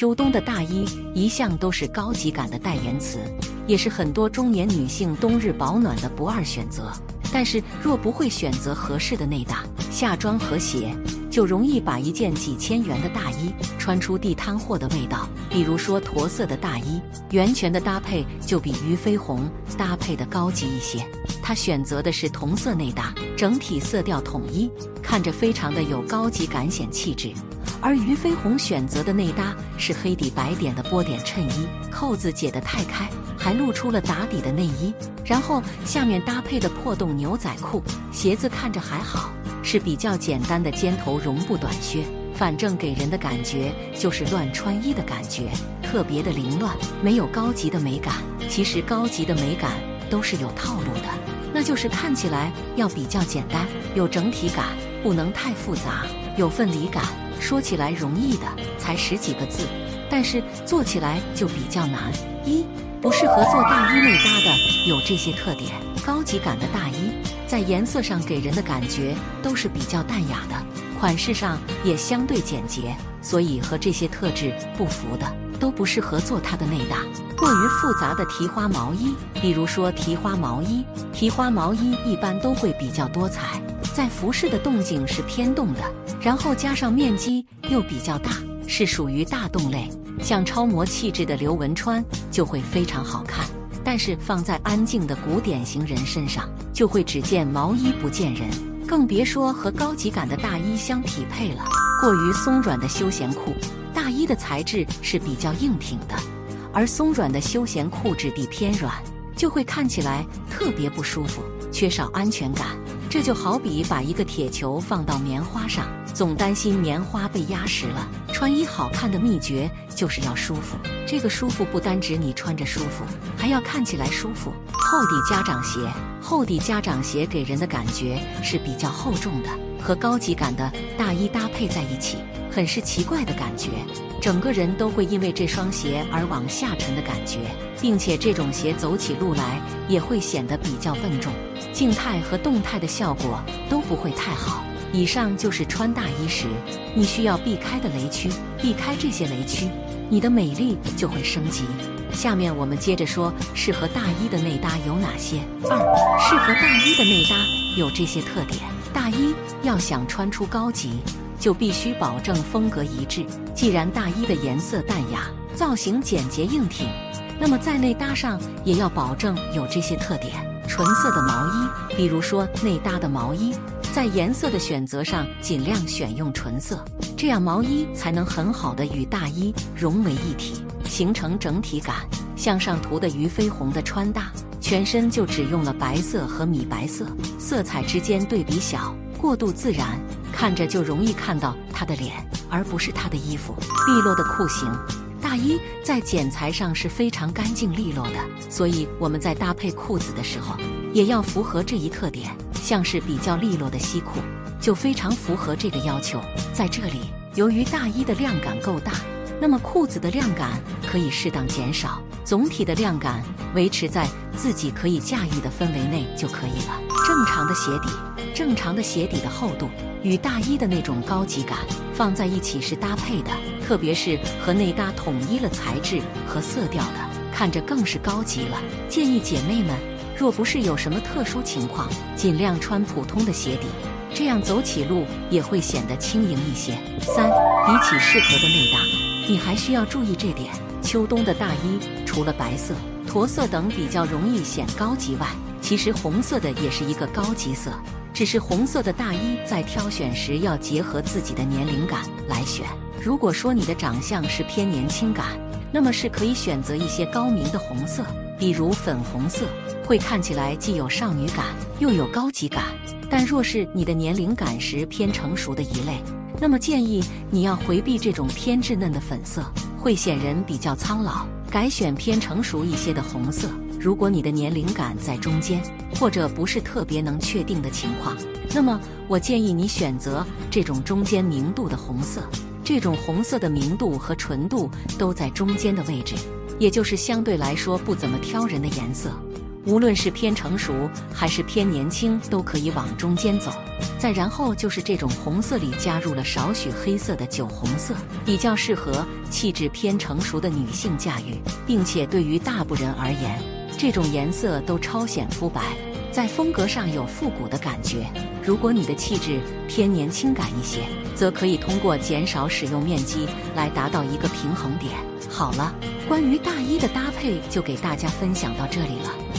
秋冬的大衣一向都是高级感的代言词，也是很多中年女性冬日保暖的不二选择。但是若不会选择合适的内搭，下装和鞋，就容易把一件几千元的大衣穿出地摊货的味道。比如说驼色的大衣，袁泉的搭配就比俞飞鸿搭配的高级一些。她选择的是同色内搭，整体色调统一，看着非常的有高级感显气质。而俞飞鸿选择的内搭是黑底白点的波点衬衣，扣子解得太开，还露出了打底的内衣，然后下面搭配的破洞牛仔裤，鞋子看着还好，是比较简单的尖头绒布短靴，反正给人的感觉就是乱穿衣的感觉，特别的凌乱，没有高级的美感。其实高级的美感都是有套路的，那就是看起来要比较简单，有整体感，不能太复杂，有分离感。说起来容易的，才十几个字，但是做起来就比较难。一不适合做大衣内搭的有这些特点：高级感的大衣，在颜色上给人的感觉都是比较淡雅的，款式上也相对简洁，所以和这些特质不符的都不适合做它的内搭。过于复杂的提花毛衣，比如说提花毛衣，提花毛衣一般都会比较多彩。在服饰的动静是偏动的，然后加上面积又比较大，是属于大动类。像超模气质的刘雯穿就会非常好看，但是放在安静的古典型人身上，就会只见毛衣不见人，更别说和高级感的大衣相匹配了。过于松软的休闲裤，大衣的材质是比较硬挺的，而松软的休闲裤质地偏软，就会看起来特别不舒服，缺少安全感。这就好比把一个铁球放到棉花上，总担心棉花被压实了。穿衣好看的秘诀就是要舒服，这个舒服不单指你穿着舒服，还要看起来舒服。厚底家长鞋，厚底家长鞋给人的感觉是比较厚重的，和高级感的大衣搭配在一起，很是奇怪的感觉，整个人都会因为这双鞋而往下沉的感觉，并且这种鞋走起路来也会显得比较笨重。静态和动态的效果都不会太好。以上就是穿大衣时你需要避开的雷区，避开这些雷区，你的美丽就会升级。下面我们接着说适合大衣的内搭有哪些。二，适合大衣的内搭有这些特点：大衣要想穿出高级，就必须保证风格一致。既然大衣的颜色淡雅，造型简洁硬挺，那么在内搭上也要保证有这些特点。纯色的毛衣，比如说内搭的毛衣，在颜色的选择上尽量选用纯色，这样毛衣才能很好的与大衣融为一体，形成整体感。向上图的俞飞鸿的穿搭，全身就只用了白色和米白色，色彩之间对比小，过度自然，看着就容易看到他的脸，而不是他的衣服。利落的裤型。大衣在剪裁上是非常干净利落的，所以我们在搭配裤子的时候也要符合这一特点。像是比较利落的西裤，就非常符合这个要求。在这里，由于大衣的量感够大，那么裤子的量感可以适当减少，总体的量感维持在自己可以驾驭的氛围内就可以了。正常的鞋底，正常的鞋底的厚度。与大衣的那种高级感放在一起是搭配的，特别是和内搭统一了材质和色调的，看着更是高级了。建议姐妹们，若不是有什么特殊情况，尽量穿普通的鞋底，这样走起路也会显得轻盈一些。三，比起适合的内搭，你还需要注意这点：秋冬的大衣除了白色、驼色等比较容易显高级外，其实红色的也是一个高级色。只是红色的大衣，在挑选时要结合自己的年龄感来选。如果说你的长相是偏年轻感，那么是可以选择一些高明的红色，比如粉红色，会看起来既有少女感又有高级感。但若是你的年龄感时偏成熟的一类，那么建议你要回避这种偏稚嫩的粉色，会显人比较苍老，改选偏成熟一些的红色。如果你的年龄感在中间，或者不是特别能确定的情况，那么我建议你选择这种中间明度的红色。这种红色的明度和纯度都在中间的位置，也就是相对来说不怎么挑人的颜色。无论是偏成熟还是偏年轻，都可以往中间走。再然后就是这种红色里加入了少许黑色的酒红色，比较适合气质偏成熟的女性驾驭，并且对于大部人而言，这种颜色都超显肤白，在风格上有复古的感觉。如果你的气质偏年轻感一些，则可以通过减少使用面积来达到一个平衡点。好了，关于大衣的搭配就给大家分享到这里了。